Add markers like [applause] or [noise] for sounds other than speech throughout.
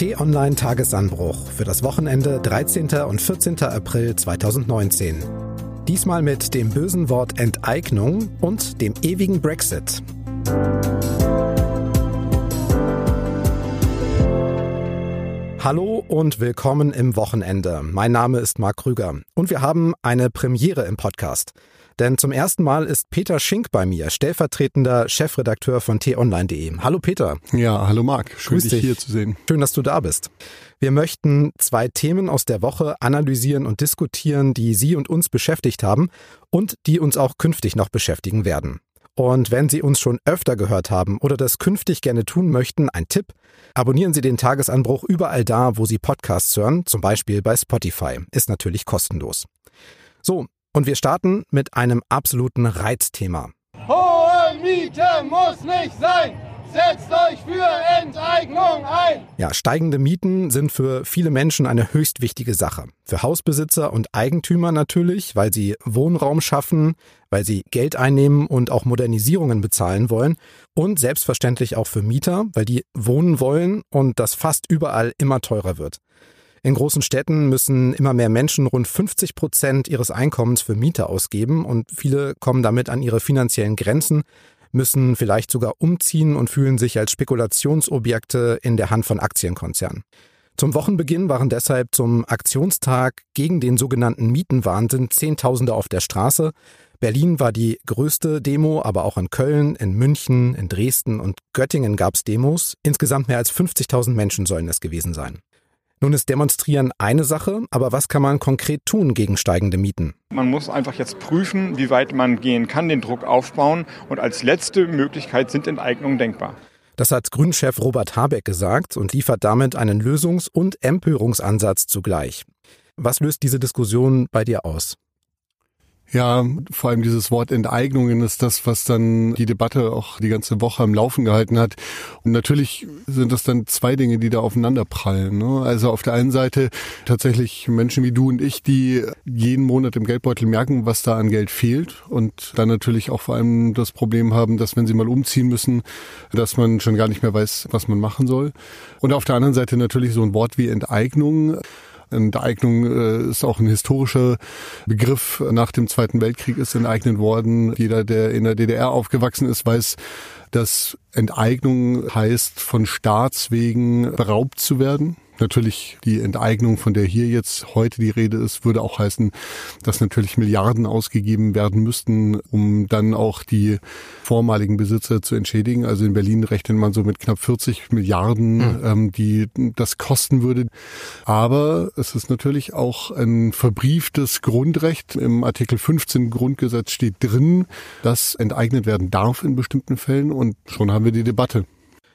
T-Online Tagesanbruch für das Wochenende 13. und 14. April 2019. Diesmal mit dem bösen Wort Enteignung und dem ewigen Brexit. Hallo und willkommen im Wochenende. Mein Name ist Marc Krüger und wir haben eine Premiere im Podcast. Denn zum ersten Mal ist Peter Schink bei mir, stellvertretender Chefredakteur von t-online.de. Hallo Peter. Ja, hallo Marc. Schön, Grüß dich, dich hier zu sehen. Schön, dass du da bist. Wir möchten zwei Themen aus der Woche analysieren und diskutieren, die Sie und uns beschäftigt haben und die uns auch künftig noch beschäftigen werden. Und wenn Sie uns schon öfter gehört haben oder das künftig gerne tun möchten, ein Tipp. Abonnieren Sie den Tagesanbruch überall da, wo Sie Podcasts hören, zum Beispiel bei Spotify. Ist natürlich kostenlos. So, und wir starten mit einem absoluten Reizthema. Hohe Miete muss nicht sein. Setzt euch für Enteignung ein. Ja, steigende Mieten sind für viele Menschen eine höchst wichtige Sache. Für Hausbesitzer und Eigentümer natürlich, weil sie Wohnraum schaffen, weil sie Geld einnehmen und auch Modernisierungen bezahlen wollen. Und selbstverständlich auch für Mieter, weil die wohnen wollen und das fast überall immer teurer wird. In großen Städten müssen immer mehr Menschen rund 50 Prozent ihres Einkommens für Miete ausgeben und viele kommen damit an ihre finanziellen Grenzen, müssen vielleicht sogar umziehen und fühlen sich als Spekulationsobjekte in der Hand von Aktienkonzernen. Zum Wochenbeginn waren deshalb zum Aktionstag gegen den sogenannten Mietenwahnsinn Zehntausende auf der Straße. Berlin war die größte Demo, aber auch in Köln, in München, in Dresden und Göttingen gab es Demos. Insgesamt mehr als 50.000 Menschen sollen es gewesen sein. Nun ist Demonstrieren eine Sache, aber was kann man konkret tun gegen steigende Mieten? Man muss einfach jetzt prüfen, wie weit man gehen kann, den Druck aufbauen und als letzte Möglichkeit sind Enteignungen denkbar. Das hat Grünchef Robert Habeck gesagt und liefert damit einen Lösungs- und Empörungsansatz zugleich. Was löst diese Diskussion bei dir aus? Ja, vor allem dieses Wort Enteignungen ist das, was dann die Debatte auch die ganze Woche am Laufen gehalten hat. Und natürlich sind das dann zwei Dinge, die da aufeinander prallen. Ne? Also auf der einen Seite tatsächlich Menschen wie du und ich, die jeden Monat im Geldbeutel merken, was da an Geld fehlt und dann natürlich auch vor allem das Problem haben, dass wenn sie mal umziehen müssen, dass man schon gar nicht mehr weiß, was man machen soll. Und auf der anderen Seite natürlich so ein Wort wie Enteignung. Enteignung äh, ist auch ein historischer Begriff. Nach dem Zweiten Weltkrieg ist enteignet worden. Jeder, der in der DDR aufgewachsen ist, weiß, dass Enteignung heißt, von Staatswegen beraubt zu werden. Natürlich die Enteignung, von der hier jetzt heute die Rede ist, würde auch heißen, dass natürlich Milliarden ausgegeben werden müssten, um dann auch die vormaligen Besitzer zu entschädigen. Also in Berlin rechnet man so mit knapp 40 Milliarden, mhm. ähm, die das kosten würde. Aber es ist natürlich auch ein verbrieftes Grundrecht. Im Artikel 15 Grundgesetz steht drin, dass enteignet werden darf in bestimmten Fällen und schon haben wir die Debatte.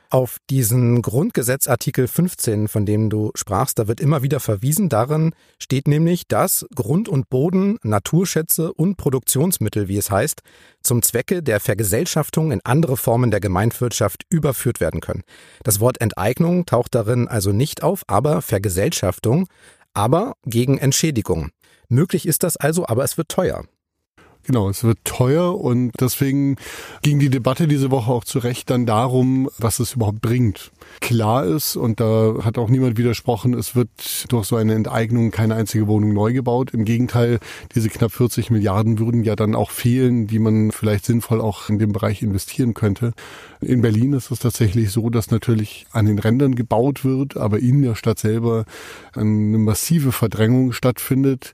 Auf diesen Grundgesetzartikel 15, von dem du sprachst, da wird immer wieder verwiesen. Darin steht nämlich, dass Grund und Boden, Naturschätze und Produktionsmittel, wie es heißt, zum Zwecke der Vergesellschaftung in andere Formen der Gemeinwirtschaft überführt werden können. Das Wort Enteignung taucht darin also nicht auf, aber Vergesellschaftung, aber gegen Entschädigung. Möglich ist das also, aber es wird teuer. Genau, es wird teuer und deswegen ging die Debatte diese Woche auch zu Recht dann darum, was es überhaupt bringt. Klar ist, und da hat auch niemand widersprochen, es wird durch so eine Enteignung keine einzige Wohnung neu gebaut. Im Gegenteil, diese knapp 40 Milliarden würden ja dann auch fehlen, die man vielleicht sinnvoll auch in dem Bereich investieren könnte. In Berlin ist es tatsächlich so, dass natürlich an den Rändern gebaut wird, aber in der Stadt selber eine massive Verdrängung stattfindet.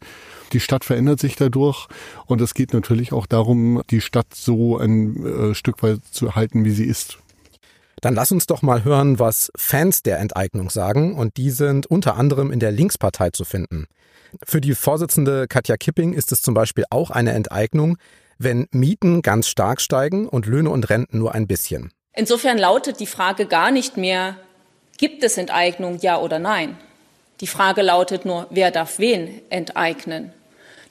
Die Stadt verändert sich dadurch und es geht natürlich auch darum, die Stadt so ein äh, Stück weit zu halten, wie sie ist. Dann lass uns doch mal hören, was Fans der Enteignung sagen und die sind unter anderem in der Linkspartei zu finden. Für die Vorsitzende Katja Kipping ist es zum Beispiel auch eine Enteignung, wenn Mieten ganz stark steigen und Löhne und Renten nur ein bisschen. Insofern lautet die Frage gar nicht mehr, gibt es Enteignung, ja oder nein? Die Frage lautet nur, wer darf wen enteignen?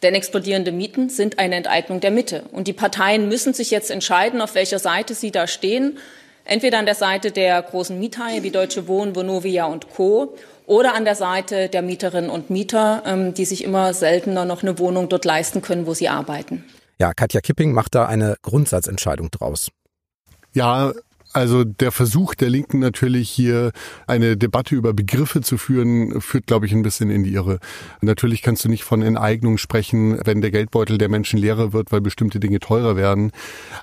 Denn explodierende Mieten sind eine Enteignung der Mitte. Und die Parteien müssen sich jetzt entscheiden, auf welcher Seite sie da stehen. Entweder an der Seite der großen Miethaie wie Deutsche Wohnen, Vonovia und Co. oder an der Seite der Mieterinnen und Mieter, ähm, die sich immer seltener noch eine Wohnung dort leisten können, wo sie arbeiten. Ja, Katja Kipping macht da eine Grundsatzentscheidung draus. Ja, Also der Versuch der Linken natürlich hier eine Debatte über Begriffe zu führen, führt, glaube ich, ein bisschen in die Irre. Natürlich kannst du nicht von Enteignung sprechen, wenn der Geldbeutel der Menschen leerer wird, weil bestimmte Dinge teurer werden.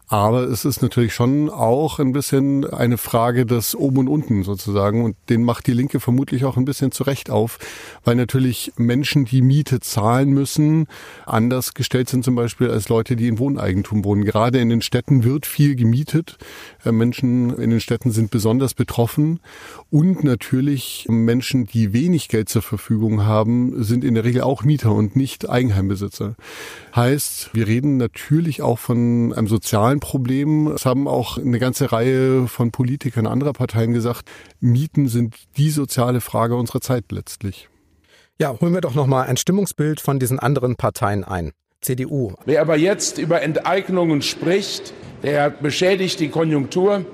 Aber es ist natürlich schon auch ein bisschen eine Frage des Oben und Unten sozusagen. Und den macht die Linke vermutlich auch ein bisschen zurecht auf, weil natürlich Menschen, die Miete zahlen müssen, anders gestellt sind zum Beispiel als Leute, die in Wohneigentum wohnen. Gerade in den Städten wird viel gemietet. Äh, Menschen in den Städten sind besonders betroffen. Und natürlich Menschen, die wenig Geld zur Verfügung haben, sind in der Regel auch Mieter und nicht Eigenheimbesitzer. Heißt, wir reden natürlich auch von einem sozialen Problem. Es haben auch eine ganze Reihe von Politikern anderer Parteien gesagt, Mieten sind die soziale Frage unserer Zeit letztlich. Ja, holen wir doch noch mal ein Stimmungsbild von diesen anderen Parteien ein. CDU. Wer aber jetzt über Enteignungen spricht, der beschädigt die Konjunktur,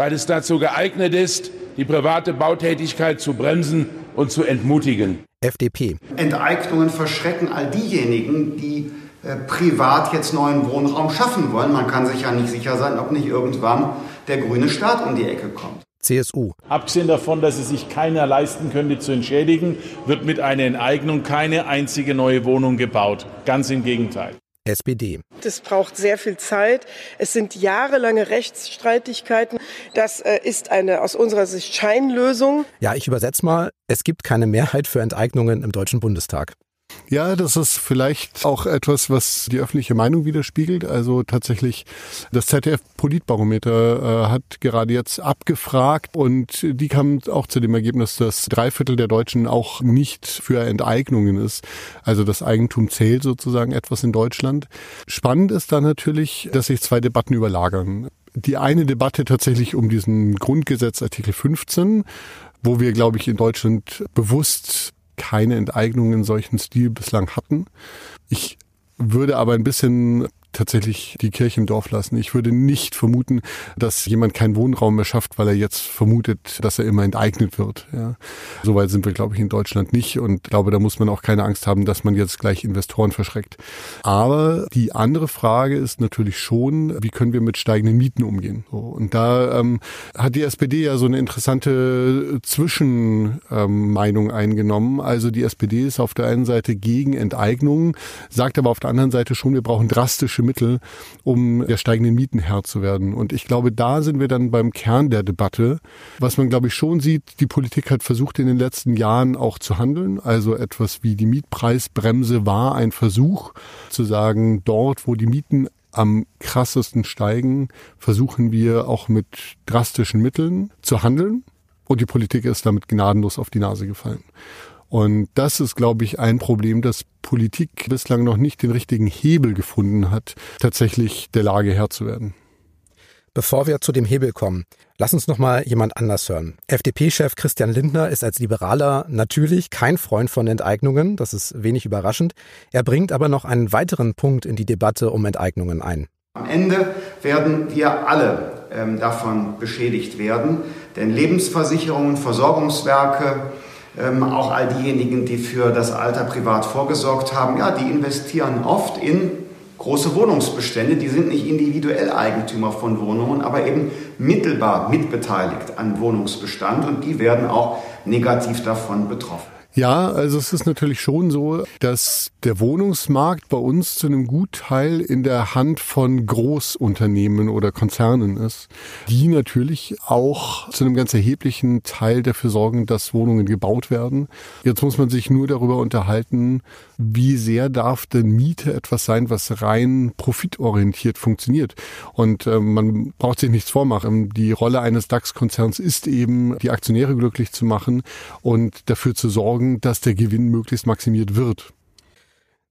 weil es dazu geeignet ist, die private Bautätigkeit zu bremsen und zu entmutigen. FDP. Enteignungen verschrecken all diejenigen, die äh, privat jetzt neuen Wohnraum schaffen wollen. Man kann sich ja nicht sicher sein, ob nicht irgendwann der grüne Staat um die Ecke kommt. CSU. Abgesehen davon, dass es sich keiner leisten könnte zu entschädigen, wird mit einer Enteignung keine einzige neue Wohnung gebaut. Ganz im Gegenteil. SPD. Das braucht sehr viel Zeit. Es sind jahrelange Rechtsstreitigkeiten. Das äh, ist eine aus unserer Sicht Scheinlösung. Ja, ich übersetze mal. Es gibt keine Mehrheit für Enteignungen im Deutschen Bundestag. Ja, das ist vielleicht auch etwas, was die öffentliche Meinung widerspiegelt. Also tatsächlich, das ZDF-Politbarometer äh, hat gerade jetzt abgefragt und die kam auch zu dem Ergebnis, dass drei Viertel der Deutschen auch nicht für Enteignungen ist. Also das Eigentum zählt sozusagen etwas in Deutschland. Spannend ist da natürlich, dass sich zwei Debatten überlagern. Die eine Debatte tatsächlich um diesen Grundgesetz Artikel 15, wo wir, glaube ich, in Deutschland bewusst keine Enteignungen in solchen Stil bislang hatten. Ich würde aber ein bisschen tatsächlich die Kirche im Dorf lassen. Ich würde nicht vermuten, dass jemand keinen Wohnraum mehr schafft, weil er jetzt vermutet, dass er immer enteignet wird. Ja. Soweit sind wir, glaube ich, in Deutschland nicht und glaube, da muss man auch keine Angst haben, dass man jetzt gleich Investoren verschreckt. Aber die andere Frage ist natürlich schon, wie können wir mit steigenden Mieten umgehen? So, und da ähm, hat die SPD ja so eine interessante Zwischenmeinung ähm, eingenommen. Also die SPD ist auf der einen Seite gegen Enteignungen, sagt aber auf der anderen Seite schon, wir brauchen drastische Mittel, um der steigenden Mieten Herr zu werden. Und ich glaube, da sind wir dann beim Kern der Debatte. Was man, glaube ich, schon sieht, die Politik hat versucht in den letzten Jahren auch zu handeln. Also etwas wie die Mietpreisbremse war ein Versuch zu sagen, dort, wo die Mieten am krassesten steigen, versuchen wir auch mit drastischen Mitteln zu handeln. Und die Politik ist damit gnadenlos auf die Nase gefallen. Und das ist, glaube ich, ein Problem, dass Politik bislang noch nicht den richtigen Hebel gefunden hat, tatsächlich der Lage Herr zu werden. Bevor wir zu dem Hebel kommen, lass uns noch mal jemand anders hören. FDP-Chef Christian Lindner ist als Liberaler natürlich kein Freund von Enteignungen, das ist wenig überraschend. Er bringt aber noch einen weiteren Punkt in die Debatte um Enteignungen ein. Am Ende werden wir alle ähm, davon beschädigt werden, denn Lebensversicherungen, Versorgungswerke, ähm, auch all diejenigen, die für das Alter privat vorgesorgt haben, ja, die investieren oft in große Wohnungsbestände. Die sind nicht individuell Eigentümer von Wohnungen, aber eben mittelbar mitbeteiligt an Wohnungsbestand und die werden auch negativ davon betroffen. Ja, also es ist natürlich schon so, dass der Wohnungsmarkt bei uns zu einem Gutteil in der Hand von Großunternehmen oder Konzernen ist, die natürlich auch zu einem ganz erheblichen Teil dafür sorgen, dass Wohnungen gebaut werden. Jetzt muss man sich nur darüber unterhalten, wie sehr darf denn Miete etwas sein, was rein profitorientiert funktioniert. Und äh, man braucht sich nichts vormachen. Die Rolle eines DAX-Konzerns ist eben, die Aktionäre glücklich zu machen und dafür zu sorgen, dass der Gewinn möglichst maximiert wird.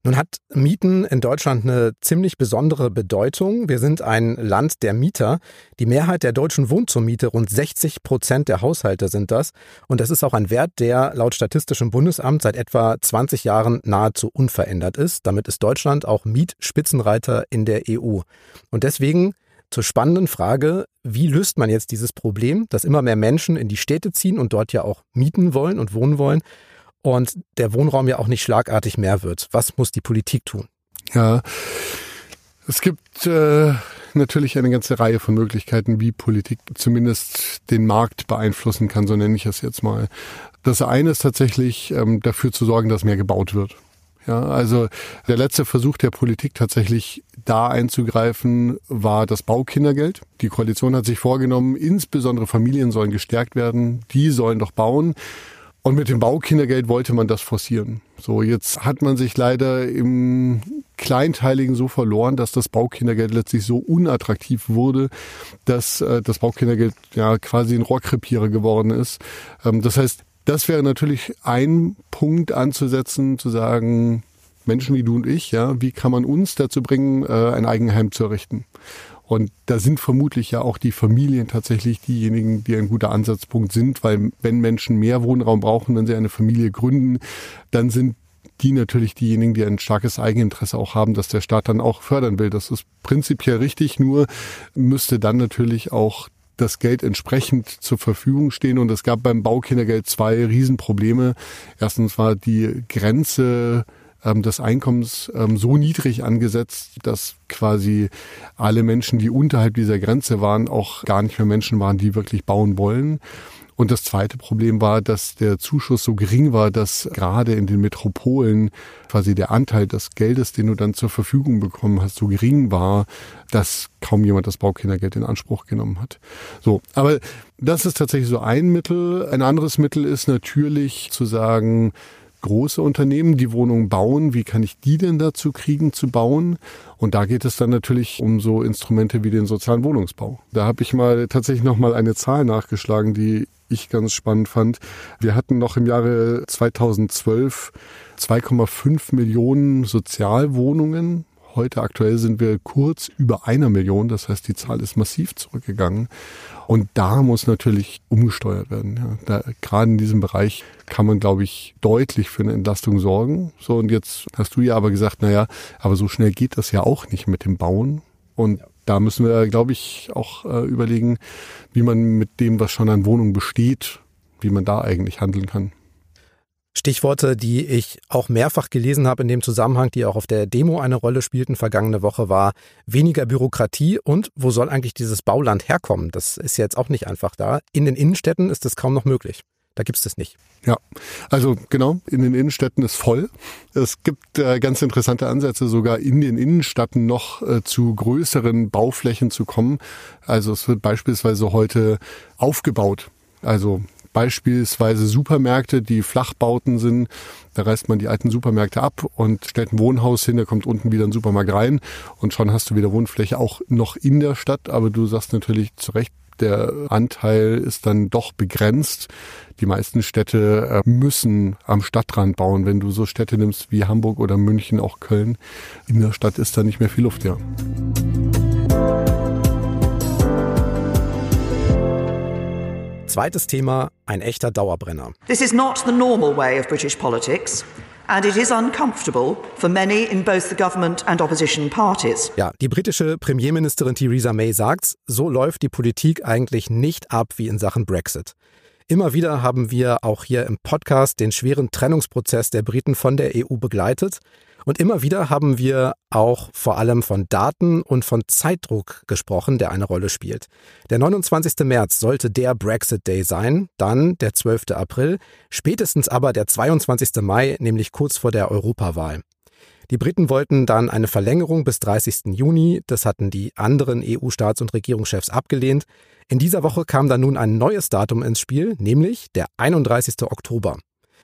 Nun hat Mieten in Deutschland eine ziemlich besondere Bedeutung. Wir sind ein Land der Mieter. Die Mehrheit der Deutschen wohnt zur Miete. Rund 60 Prozent der Haushalte sind das. Und das ist auch ein Wert, der laut Statistischem Bundesamt seit etwa 20 Jahren nahezu unverändert ist. Damit ist Deutschland auch Mietspitzenreiter in der EU. Und deswegen zur spannenden Frage, wie löst man jetzt dieses Problem, dass immer mehr Menschen in die Städte ziehen und dort ja auch mieten wollen und wohnen wollen? Und der Wohnraum ja auch nicht schlagartig mehr wird. Was muss die Politik tun? Ja. Es gibt äh, natürlich eine ganze Reihe von Möglichkeiten, wie Politik zumindest den Markt beeinflussen kann, so nenne ich es jetzt mal. Das eine ist tatsächlich ähm, dafür zu sorgen, dass mehr gebaut wird. Ja, also der letzte Versuch der Politik tatsächlich da einzugreifen war das Baukindergeld. Die Koalition hat sich vorgenommen, insbesondere Familien sollen gestärkt werden, die sollen doch bauen. Und mit dem Baukindergeld wollte man das forcieren. So, jetzt hat man sich leider im Kleinteiligen so verloren, dass das Baukindergeld letztlich so unattraktiv wurde, dass äh, das Baukindergeld ja quasi ein Rohrkrepierer geworden ist. Ähm, das heißt, das wäre natürlich ein Punkt anzusetzen, zu sagen, Menschen wie du und ich, ja, wie kann man uns dazu bringen, äh, ein Eigenheim zu errichten? Und da sind vermutlich ja auch die Familien tatsächlich diejenigen, die ein guter Ansatzpunkt sind, weil wenn Menschen mehr Wohnraum brauchen, wenn sie eine Familie gründen, dann sind die natürlich diejenigen, die ein starkes Eigeninteresse auch haben, dass der Staat dann auch fördern will. Das ist prinzipiell richtig, nur müsste dann natürlich auch das Geld entsprechend zur Verfügung stehen. Und es gab beim Baukindergeld zwei Riesenprobleme. Erstens war die Grenze ähm, des Einkommens ähm, so niedrig angesetzt, dass quasi alle Menschen, die unterhalb dieser Grenze waren, auch gar nicht mehr Menschen waren, die wirklich bauen wollen. Und das zweite Problem war, dass der Zuschuss so gering war, dass gerade in den Metropolen quasi der Anteil des Geldes, den du dann zur Verfügung bekommen hast, so gering war, dass kaum jemand das Baukindergeld in Anspruch genommen hat. So. Aber das ist tatsächlich so ein Mittel. Ein anderes Mittel ist natürlich zu sagen, große Unternehmen, die Wohnungen bauen. Wie kann ich die denn dazu kriegen zu bauen? Und da geht es dann natürlich um so Instrumente wie den sozialen Wohnungsbau. Da habe ich mal tatsächlich noch mal eine Zahl nachgeschlagen, die ich ganz spannend fand. Wir hatten noch im Jahre 2012 2,5 Millionen Sozialwohnungen Heute aktuell sind wir kurz über einer Million. Das heißt, die Zahl ist massiv zurückgegangen. Und da muss natürlich umgesteuert werden. Ja. Da, gerade in diesem Bereich kann man, glaube ich, deutlich für eine Entlastung sorgen. So, und jetzt hast du ja aber gesagt, na ja, aber so schnell geht das ja auch nicht mit dem Bauen. Und da müssen wir, glaube ich, auch äh, überlegen, wie man mit dem, was schon an Wohnungen besteht, wie man da eigentlich handeln kann. Stichworte, die ich auch mehrfach gelesen habe in dem Zusammenhang, die auch auf der Demo eine Rolle spielten vergangene Woche, war weniger Bürokratie und wo soll eigentlich dieses Bauland herkommen? Das ist jetzt auch nicht einfach da. In den Innenstädten ist das kaum noch möglich. Da gibt es das nicht. Ja, also genau, in den Innenstädten ist voll. Es gibt äh, ganz interessante Ansätze, sogar in den Innenstädten noch äh, zu größeren Bauflächen zu kommen. Also es wird beispielsweise heute aufgebaut. Also beispielsweise Supermärkte, die Flachbauten sind. Da reißt man die alten Supermärkte ab und stellt ein Wohnhaus hin, da kommt unten wieder ein Supermarkt rein und schon hast du wieder Wohnfläche auch noch in der Stadt. Aber du sagst natürlich zu Recht, der Anteil ist dann doch begrenzt. Die meisten Städte äh, müssen am Stadtrand bauen. Wenn du so Städte nimmst wie Hamburg oder München, auch Köln, in der Stadt ist da nicht mehr viel Luft, ja. Zweites Thema, ein echter Dauerbrenner. This is not the normal way of British politics. And it is uncomfortable for many in both the government and opposition parties. Ja, die britische Premierministerin Theresa May sagt, so läuft die Politik eigentlich nicht ab wie in Sachen Brexit. Immer wieder haben wir auch hier im Podcast den schweren Trennungsprozess der Briten von der EU begleitet. Und immer wieder haben wir auch vor allem von Daten und von Zeitdruck gesprochen, der eine Rolle spielt. Der 29. März sollte der Brexit Day sein, dann der 12. April, spätestens aber der 22. Mai, nämlich kurz vor der Europawahl. Die Briten wollten dann eine Verlängerung bis 30. Juni, das hatten die anderen EU-Staats- und Regierungschefs abgelehnt. In dieser Woche kam dann nun ein neues Datum ins Spiel, nämlich der 31. Oktober.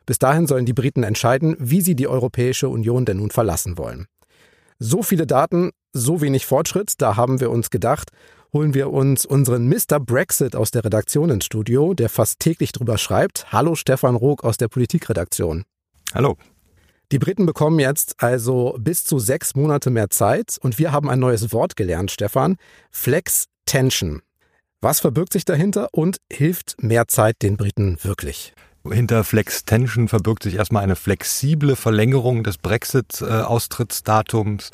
Bis dahin sollen die Briten entscheiden, wie sie die Europäische Union denn nun verlassen wollen. So viele Daten, so wenig Fortschritt, da haben wir uns gedacht, holen wir uns unseren Mr. Brexit aus der Redaktion ins Studio, der fast täglich drüber schreibt. Hallo Stefan Rook aus der Politikredaktion. Hallo. Die Briten bekommen jetzt also bis zu sechs Monate mehr Zeit und wir haben ein neues Wort gelernt, Stefan. Flex Tension. Was verbirgt sich dahinter und hilft mehr Zeit den Briten wirklich? Hinter Flex Tension verbirgt sich erstmal eine flexible Verlängerung des Brexit-Austrittsdatums.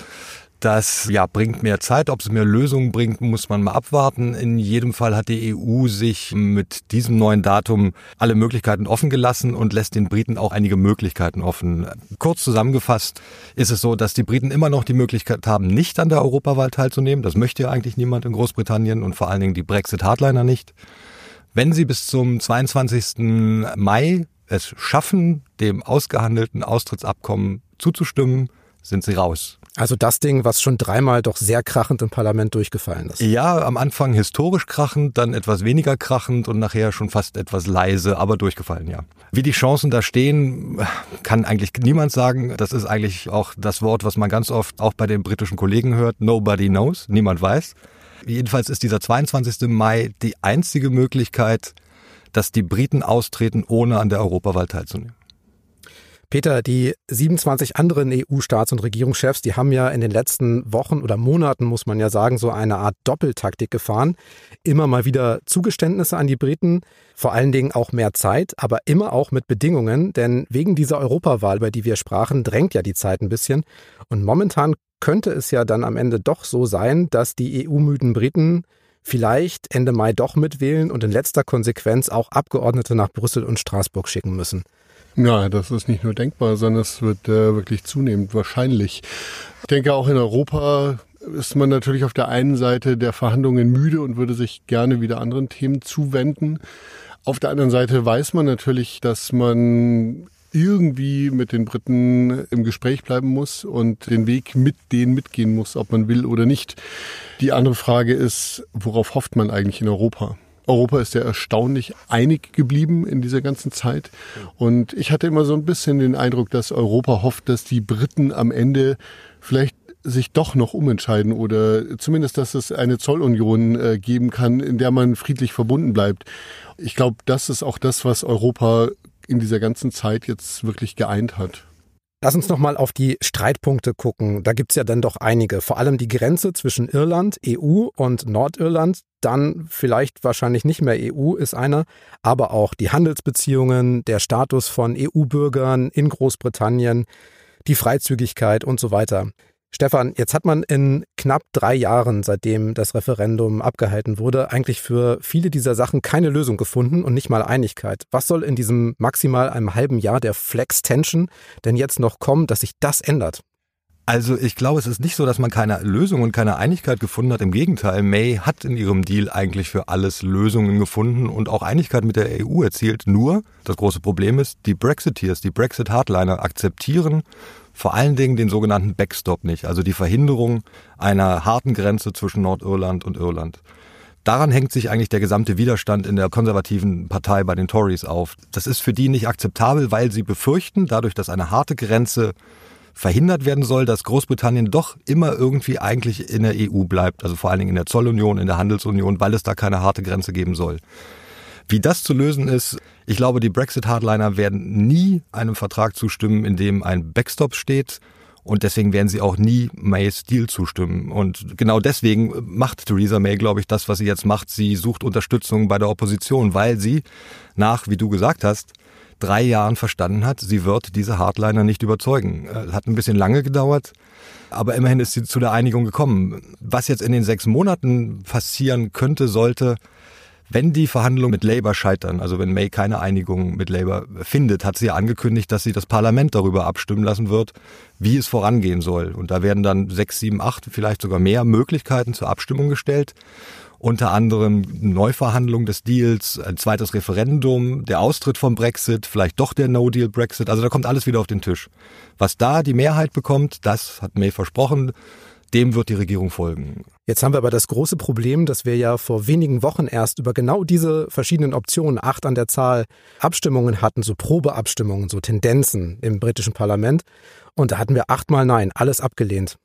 Das ja, bringt mehr Zeit. Ob es mehr Lösungen bringt, muss man mal abwarten. In jedem Fall hat die EU sich mit diesem neuen Datum alle Möglichkeiten offen gelassen und lässt den Briten auch einige Möglichkeiten offen. Kurz zusammengefasst ist es so, dass die Briten immer noch die Möglichkeit haben, nicht an der Europawahl teilzunehmen. Das möchte ja eigentlich niemand in Großbritannien und vor allen Dingen die Brexit-Hardliner nicht. Wenn sie bis zum 22. Mai es schaffen, dem ausgehandelten Austrittsabkommen zuzustimmen, sind sie raus. Also das Ding, was schon dreimal doch sehr krachend im Parlament durchgefallen ist. Ja, am Anfang historisch krachend, dann etwas weniger krachend und nachher schon fast etwas leise, aber durchgefallen, ja. Wie die Chancen da stehen, kann eigentlich niemand sagen. Das ist eigentlich auch das Wort, was man ganz oft auch bei den britischen Kollegen hört. Nobody knows, niemand weiß. Jedenfalls ist dieser 22. Mai die einzige Möglichkeit, dass die Briten austreten, ohne an der Europawahl teilzunehmen. Peter, die 27 anderen EU-Staats- und Regierungschefs, die haben ja in den letzten Wochen oder Monaten, muss man ja sagen, so eine Art Doppeltaktik gefahren. Immer mal wieder Zugeständnisse an die Briten, vor allen Dingen auch mehr Zeit, aber immer auch mit Bedingungen, denn wegen dieser Europawahl, über die wir sprachen, drängt ja die Zeit ein bisschen. Und momentan könnte es ja dann am Ende doch so sein, dass die EU-müden Briten vielleicht Ende Mai doch mitwählen und in letzter Konsequenz auch Abgeordnete nach Brüssel und Straßburg schicken müssen. Ja, das ist nicht nur denkbar, sondern es wird äh, wirklich zunehmend wahrscheinlich. Ich denke, auch in Europa ist man natürlich auf der einen Seite der Verhandlungen müde und würde sich gerne wieder anderen Themen zuwenden. Auf der anderen Seite weiß man natürlich, dass man irgendwie mit den Briten im Gespräch bleiben muss und den Weg mit denen mitgehen muss, ob man will oder nicht. Die andere Frage ist, worauf hofft man eigentlich in Europa? Europa ist ja erstaunlich einig geblieben in dieser ganzen Zeit. Und ich hatte immer so ein bisschen den Eindruck, dass Europa hofft, dass die Briten am Ende vielleicht sich doch noch umentscheiden oder zumindest, dass es eine Zollunion äh, geben kann, in der man friedlich verbunden bleibt. Ich glaube, das ist auch das, was Europa in dieser ganzen Zeit jetzt wirklich geeint hat. Lass uns nochmal auf die Streitpunkte gucken. Da gibt's ja dann doch einige. Vor allem die Grenze zwischen Irland, EU und Nordirland. Dann vielleicht wahrscheinlich nicht mehr EU ist einer. Aber auch die Handelsbeziehungen, der Status von EU-Bürgern in Großbritannien, die Freizügigkeit und so weiter. Stefan, jetzt hat man in knapp drei Jahren, seitdem das Referendum abgehalten wurde, eigentlich für viele dieser Sachen keine Lösung gefunden und nicht mal Einigkeit. Was soll in diesem maximal einem halben Jahr der Flex Tension denn jetzt noch kommen, dass sich das ändert? Also ich glaube, es ist nicht so, dass man keine Lösung und keine Einigkeit gefunden hat. Im Gegenteil, May hat in ihrem Deal eigentlich für alles Lösungen gefunden und auch Einigkeit mit der EU erzielt. Nur das große Problem ist, die Brexiteers, die Brexit-Hardliner akzeptieren vor allen Dingen den sogenannten Backstop nicht, also die Verhinderung einer harten Grenze zwischen Nordirland und Irland. Daran hängt sich eigentlich der gesamte Widerstand in der konservativen Partei bei den Tories auf. Das ist für die nicht akzeptabel, weil sie befürchten, dadurch, dass eine harte Grenze verhindert werden soll, dass Großbritannien doch immer irgendwie eigentlich in der EU bleibt, also vor allen Dingen in der Zollunion, in der Handelsunion, weil es da keine harte Grenze geben soll. Wie das zu lösen ist, ich glaube, die Brexit-Hardliner werden nie einem Vertrag zustimmen, in dem ein Backstop steht. Und deswegen werden sie auch nie Mays Deal zustimmen. Und genau deswegen macht Theresa May, glaube ich, das, was sie jetzt macht. Sie sucht Unterstützung bei der Opposition, weil sie nach, wie du gesagt hast, drei Jahren verstanden hat, sie wird diese Hardliner nicht überzeugen. Äh, hat ein bisschen lange gedauert, aber immerhin ist sie zu der Einigung gekommen. Was jetzt in den sechs Monaten passieren könnte, sollte, wenn die Verhandlungen mit Labour scheitern, also wenn May keine Einigung mit Labour findet, hat sie ja angekündigt, dass sie das Parlament darüber abstimmen lassen wird, wie es vorangehen soll. Und da werden dann sechs, sieben, acht, vielleicht sogar mehr Möglichkeiten zur Abstimmung gestellt. Unter anderem Neuverhandlung des Deals, ein zweites Referendum, der Austritt vom Brexit, vielleicht doch der No-Deal-Brexit. Also da kommt alles wieder auf den Tisch. Was da die Mehrheit bekommt, das hat May versprochen dem wird die Regierung folgen. Jetzt haben wir aber das große Problem, dass wir ja vor wenigen Wochen erst über genau diese verschiedenen Optionen, acht an der Zahl, Abstimmungen hatten, so Probeabstimmungen, so Tendenzen im britischen Parlament. Und da hatten wir achtmal Nein, alles abgelehnt.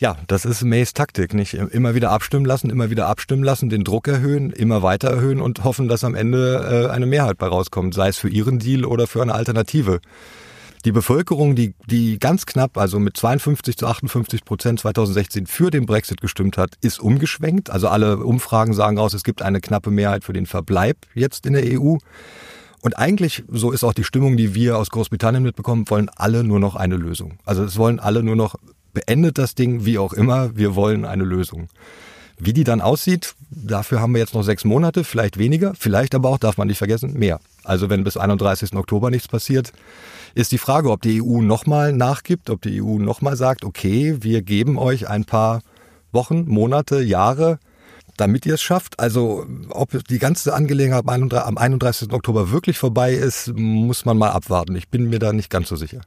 Ja, das ist Mays Taktik, nicht immer wieder abstimmen lassen, immer wieder abstimmen lassen, den Druck erhöhen, immer weiter erhöhen und hoffen, dass am Ende äh, eine Mehrheit bei rauskommt, sei es für ihren Deal oder für eine Alternative. Die Bevölkerung, die, die ganz knapp, also mit 52 zu 58 Prozent 2016 für den Brexit gestimmt hat, ist umgeschwenkt. Also alle Umfragen sagen aus, es gibt eine knappe Mehrheit für den Verbleib jetzt in der EU. Und eigentlich, so ist auch die Stimmung, die wir aus Großbritannien mitbekommen, wollen alle nur noch eine Lösung. Also es wollen alle nur noch beendet das Ding, wie auch immer, wir wollen eine Lösung. Wie die dann aussieht, dafür haben wir jetzt noch sechs Monate, vielleicht weniger, vielleicht aber auch, darf man nicht vergessen, mehr. Also wenn bis 31. Oktober nichts passiert, ist die Frage, ob die EU nochmal nachgibt, ob die EU nochmal sagt, okay, wir geben euch ein paar Wochen, Monate, Jahre, damit ihr es schafft. Also ob die ganze Angelegenheit am 31. Oktober wirklich vorbei ist, muss man mal abwarten. Ich bin mir da nicht ganz so sicher.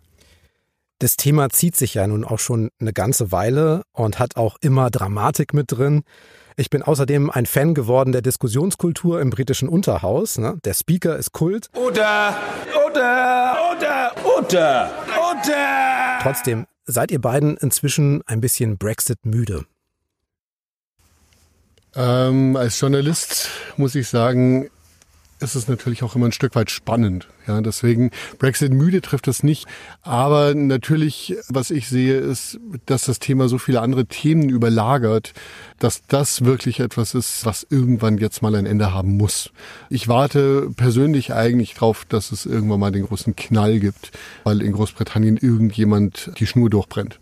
Das Thema zieht sich ja nun auch schon eine ganze Weile und hat auch immer Dramatik mit drin. Ich bin außerdem ein Fan geworden der Diskussionskultur im britischen Unterhaus. Ne? Der Speaker ist Kult. Oder, oder, oder, oder, oder. Trotzdem, seid ihr beiden inzwischen ein bisschen Brexit müde? Ähm, als Journalist muss ich sagen, ist es natürlich auch immer ein Stück weit spannend. Ja, deswegen Brexit müde trifft es nicht. Aber natürlich, was ich sehe, ist, dass das Thema so viele andere Themen überlagert, dass das wirklich etwas ist, was irgendwann jetzt mal ein Ende haben muss. Ich warte persönlich eigentlich drauf, dass es irgendwann mal den großen Knall gibt, weil in Großbritannien irgendjemand die Schnur durchbrennt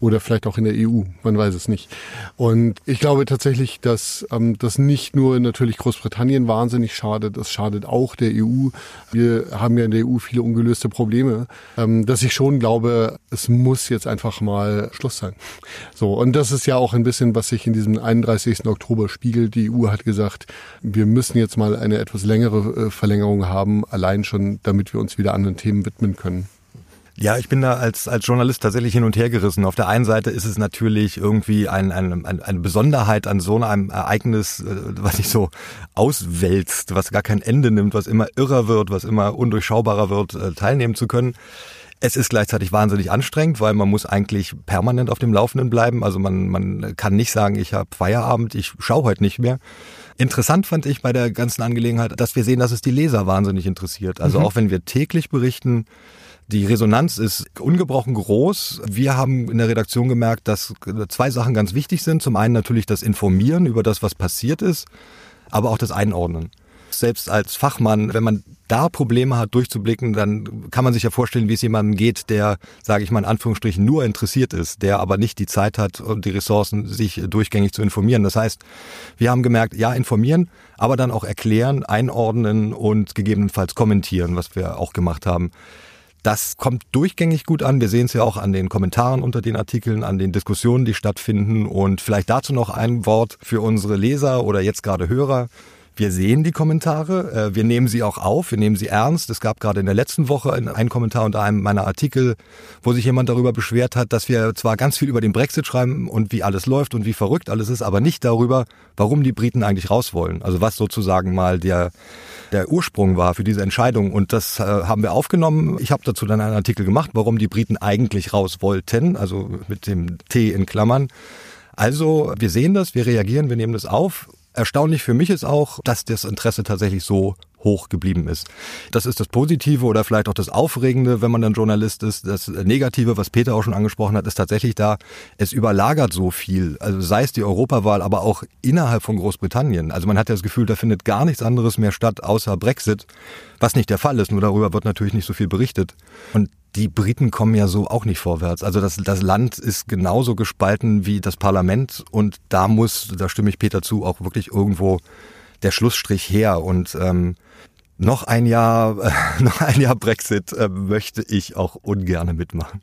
oder vielleicht auch in der EU, man weiß es nicht. Und ich glaube tatsächlich, dass ähm, das nicht nur natürlich Großbritannien wahnsinnig schadet, das schadet auch der EU. Wir haben ja in der EU viele ungelöste Probleme, ähm, dass ich schon glaube, es muss jetzt einfach mal Schluss sein. So, und das ist ja auch ein bisschen, was sich in diesem 31. Oktober spiegelt. Die EU hat gesagt, wir müssen jetzt mal eine etwas längere äh, Verlängerung haben, allein schon, damit wir uns wieder anderen Themen widmen können. Ja, ich bin da als, als Journalist tatsächlich hin und her gerissen. Auf der einen Seite ist es natürlich irgendwie ein, ein, ein, eine Besonderheit an so einem Ereignis, äh, was sich so auswälzt, was gar kein Ende nimmt, was immer irrer wird, was immer undurchschaubarer wird, äh, teilnehmen zu können. Es ist gleichzeitig wahnsinnig anstrengend, weil man muss eigentlich permanent auf dem Laufenden bleiben. Also man, man kann nicht sagen, ich habe Feierabend, ich schaue heute nicht mehr. Interessant fand ich bei der ganzen Angelegenheit, dass wir sehen, dass es die Leser wahnsinnig interessiert. Also mhm. auch wenn wir täglich berichten, die Resonanz ist ungebrochen groß. Wir haben in der Redaktion gemerkt, dass zwei Sachen ganz wichtig sind. Zum einen natürlich das Informieren über das, was passiert ist, aber auch das Einordnen. Selbst als Fachmann, wenn man da Probleme hat, durchzublicken, dann kann man sich ja vorstellen, wie es jemandem geht, der, sage ich mal in Anführungsstrichen, nur interessiert ist, der aber nicht die Zeit hat und die Ressourcen, sich durchgängig zu informieren. Das heißt, wir haben gemerkt, ja, informieren, aber dann auch erklären, einordnen und gegebenenfalls kommentieren, was wir auch gemacht haben. Das kommt durchgängig gut an. Wir sehen es ja auch an den Kommentaren unter den Artikeln, an den Diskussionen, die stattfinden. Und vielleicht dazu noch ein Wort für unsere Leser oder jetzt gerade Hörer. Wir sehen die Kommentare, äh, wir nehmen sie auch auf, wir nehmen sie ernst. Es gab gerade in der letzten Woche einen Kommentar unter einem meiner Artikel, wo sich jemand darüber beschwert hat, dass wir zwar ganz viel über den Brexit schreiben und wie alles läuft und wie verrückt alles ist, aber nicht darüber, warum die Briten eigentlich raus wollen. Also was sozusagen mal der, der Ursprung war für diese Entscheidung. Und das äh, haben wir aufgenommen. Ich habe dazu dann einen Artikel gemacht, warum die Briten eigentlich raus wollten, also mit dem T in Klammern. Also wir sehen das, wir reagieren, wir nehmen das auf Erstaunlich für mich ist auch, dass das Interesse tatsächlich so hoch geblieben ist. Das ist das Positive oder vielleicht auch das Aufregende, wenn man dann Journalist ist. Das Negative, was Peter auch schon angesprochen hat, ist tatsächlich da, es überlagert so viel. Also sei es die Europawahl, aber auch innerhalb von Großbritannien. Also man hat ja das Gefühl, da findet gar nichts anderes mehr statt außer Brexit, was nicht der Fall ist. Nur darüber wird natürlich nicht so viel berichtet. Und die Briten kommen ja so auch nicht vorwärts. Also das, das Land ist genauso gespalten wie das Parlament und da muss, da stimme ich Peter zu, auch wirklich irgendwo der Schlussstrich her. Und ähm, noch ein Jahr, äh, [laughs] noch ein Jahr Brexit äh, möchte ich auch ungerne mitmachen.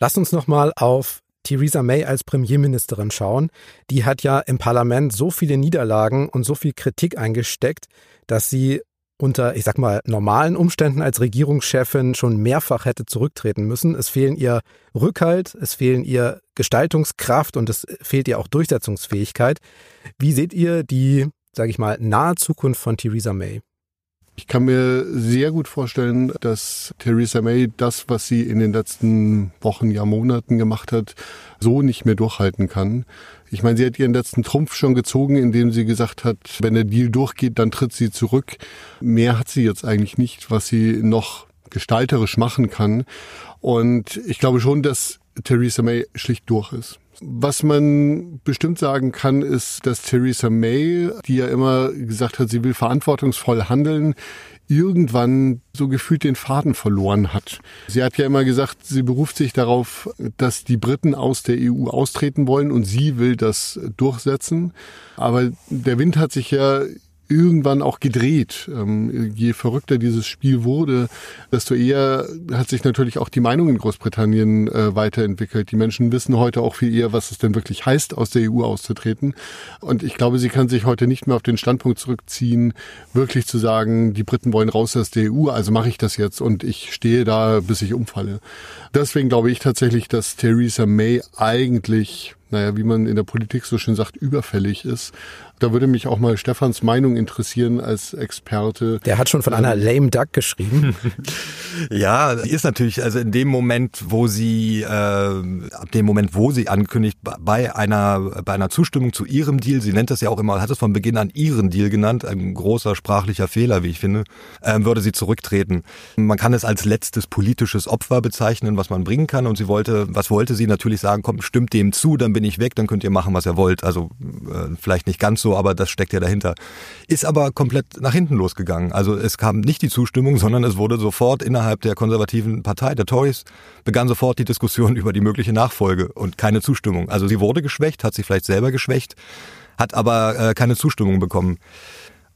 Lass uns nochmal auf Theresa May als Premierministerin schauen. Die hat ja im Parlament so viele Niederlagen und so viel Kritik eingesteckt, dass sie unter, ich sag mal, normalen Umständen als Regierungschefin schon mehrfach hätte zurücktreten müssen. Es fehlen ihr Rückhalt, es fehlen ihr Gestaltungskraft und es fehlt ihr auch Durchsetzungsfähigkeit. Wie seht ihr die, sage ich mal, nahe Zukunft von Theresa May? Ich kann mir sehr gut vorstellen, dass Theresa May das, was sie in den letzten Wochen, ja Monaten gemacht hat, so nicht mehr durchhalten kann. Ich meine, sie hat ihren letzten Trumpf schon gezogen, indem sie gesagt hat, wenn der Deal durchgeht, dann tritt sie zurück. Mehr hat sie jetzt eigentlich nicht, was sie noch gestalterisch machen kann. Und ich glaube schon, dass Theresa May schlicht durch ist. Was man bestimmt sagen kann, ist, dass Theresa May, die ja immer gesagt hat, sie will verantwortungsvoll handeln, irgendwann so gefühlt den Faden verloren hat. Sie hat ja immer gesagt, sie beruft sich darauf, dass die Briten aus der EU austreten wollen und sie will das durchsetzen. Aber der Wind hat sich ja irgendwann auch gedreht. Ähm, je verrückter dieses Spiel wurde, desto eher hat sich natürlich auch die Meinung in Großbritannien äh, weiterentwickelt. Die Menschen wissen heute auch viel eher, was es denn wirklich heißt, aus der EU auszutreten. Und ich glaube, sie kann sich heute nicht mehr auf den Standpunkt zurückziehen, wirklich zu sagen, die Briten wollen raus aus der EU, also mache ich das jetzt und ich stehe da, bis ich umfalle. Deswegen glaube ich tatsächlich, dass Theresa May eigentlich naja, wie man in der Politik so schön sagt, überfällig ist. Da würde mich auch mal Stefans Meinung interessieren als Experte. Der hat schon von einer lame duck geschrieben. [laughs] ja, sie ist natürlich, also in dem Moment, wo sie, äh, ab dem Moment, wo sie ankündigt, bei einer, bei einer Zustimmung zu ihrem Deal, sie nennt das ja auch immer, hat es von Beginn an ihren Deal genannt, ein großer sprachlicher Fehler, wie ich finde, äh, würde sie zurücktreten. Man kann es als letztes politisches Opfer bezeichnen, was man bringen kann und sie wollte, was wollte sie natürlich sagen, komm, stimmt dem zu, dann bin ich weg, dann könnt ihr machen, was ihr wollt. Also äh, vielleicht nicht ganz so, aber das steckt ja dahinter. Ist aber komplett nach hinten losgegangen. Also es kam nicht die Zustimmung, sondern es wurde sofort innerhalb der konservativen Partei, der Tories, begann sofort die Diskussion [laughs] über die mögliche Nachfolge und keine Zustimmung. Also sie wurde geschwächt, hat sich vielleicht selber geschwächt, hat aber äh, keine Zustimmung bekommen.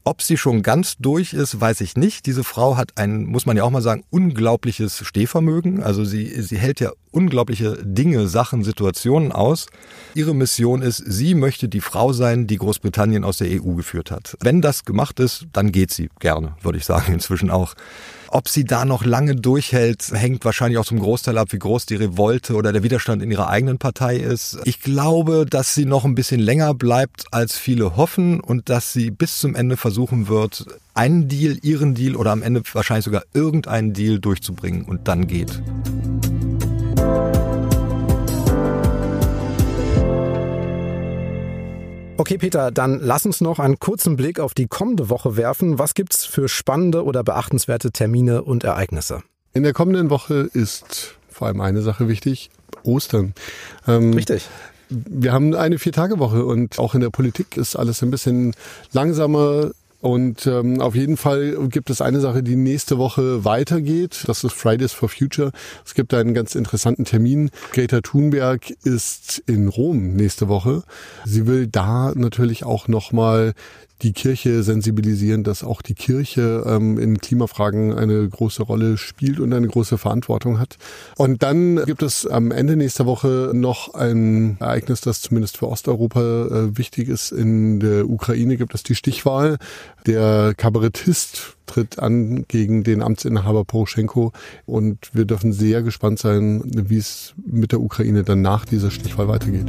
Ob sie schon ganz durch ist, weiß ich nicht. Diese Frau hat ein, muss man ja auch mal sagen, unglaubliches Stehvermögen. Also sie, sie hält ja unglaubliche Dinge, Sachen, Situationen aus. Ihre Mission ist, sie möchte die Frau sein, die Großbritannien aus der EU geführt hat. Wenn das gemacht ist, dann geht sie gerne, würde ich sagen, [laughs] inzwischen auch. Ob sie da noch lange durchhält, hängt wahrscheinlich auch zum Großteil ab, wie groß die Revolte oder der Widerstand in ihrer eigenen Partei ist. Ich glaube, dass sie noch ein bisschen länger bleibt, als viele hoffen und dass sie bis zum Ende versuchen wird, einen Deal, ihren Deal oder am Ende wahrscheinlich sogar irgendeinen Deal durchzubringen und dann geht. Okay, Peter, dann lass uns noch einen kurzen Blick auf die kommende Woche werfen. Was gibt's für spannende oder beachtenswerte Termine und Ereignisse? In der kommenden Woche ist vor allem eine Sache wichtig, Ostern. Ähm, Richtig. Wir haben eine Vier-Tage-Woche und auch in der Politik ist alles ein bisschen langsamer und ähm, auf jeden Fall gibt es eine Sache, die nächste Woche weitergeht. Das ist Fridays for Future. Es gibt einen ganz interessanten Termin. Greta Thunberg ist in Rom nächste Woche. Sie will da natürlich auch nochmal die Kirche sensibilisieren, dass auch die Kirche ähm, in Klimafragen eine große Rolle spielt und eine große Verantwortung hat. Und dann gibt es am Ende nächster Woche noch ein Ereignis, das zumindest für Osteuropa äh, wichtig ist. In der Ukraine gibt es die Stichwahl. Der Kabarettist tritt an gegen den Amtsinhaber Poroschenko und wir dürfen sehr gespannt sein, wie es mit der Ukraine dann nach dieser Stichwahl weitergeht.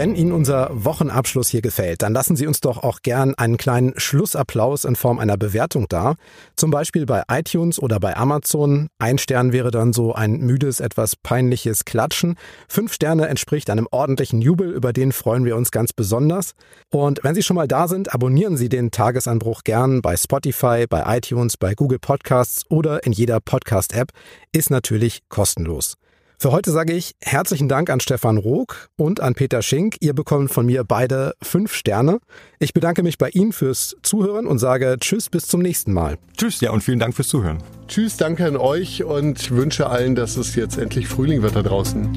Wenn Ihnen unser Wochenabschluss hier gefällt, dann lassen Sie uns doch auch gern einen kleinen Schlussapplaus in Form einer Bewertung da. Zum Beispiel bei iTunes oder bei Amazon. Ein Stern wäre dann so ein müdes, etwas peinliches Klatschen. Fünf Sterne entspricht einem ordentlichen Jubel, über den freuen wir uns ganz besonders. Und wenn Sie schon mal da sind, abonnieren Sie den Tagesanbruch gern bei Spotify, bei iTunes, bei Google Podcasts oder in jeder Podcast-App. Ist natürlich kostenlos. Für heute sage ich herzlichen Dank an Stefan Rook und an Peter Schink. Ihr bekommt von mir beide fünf Sterne. Ich bedanke mich bei Ihnen fürs Zuhören und sage Tschüss bis zum nächsten Mal. Tschüss, ja und vielen Dank fürs Zuhören. Tschüss, danke an euch und wünsche allen, dass es jetzt endlich Frühling wird da draußen.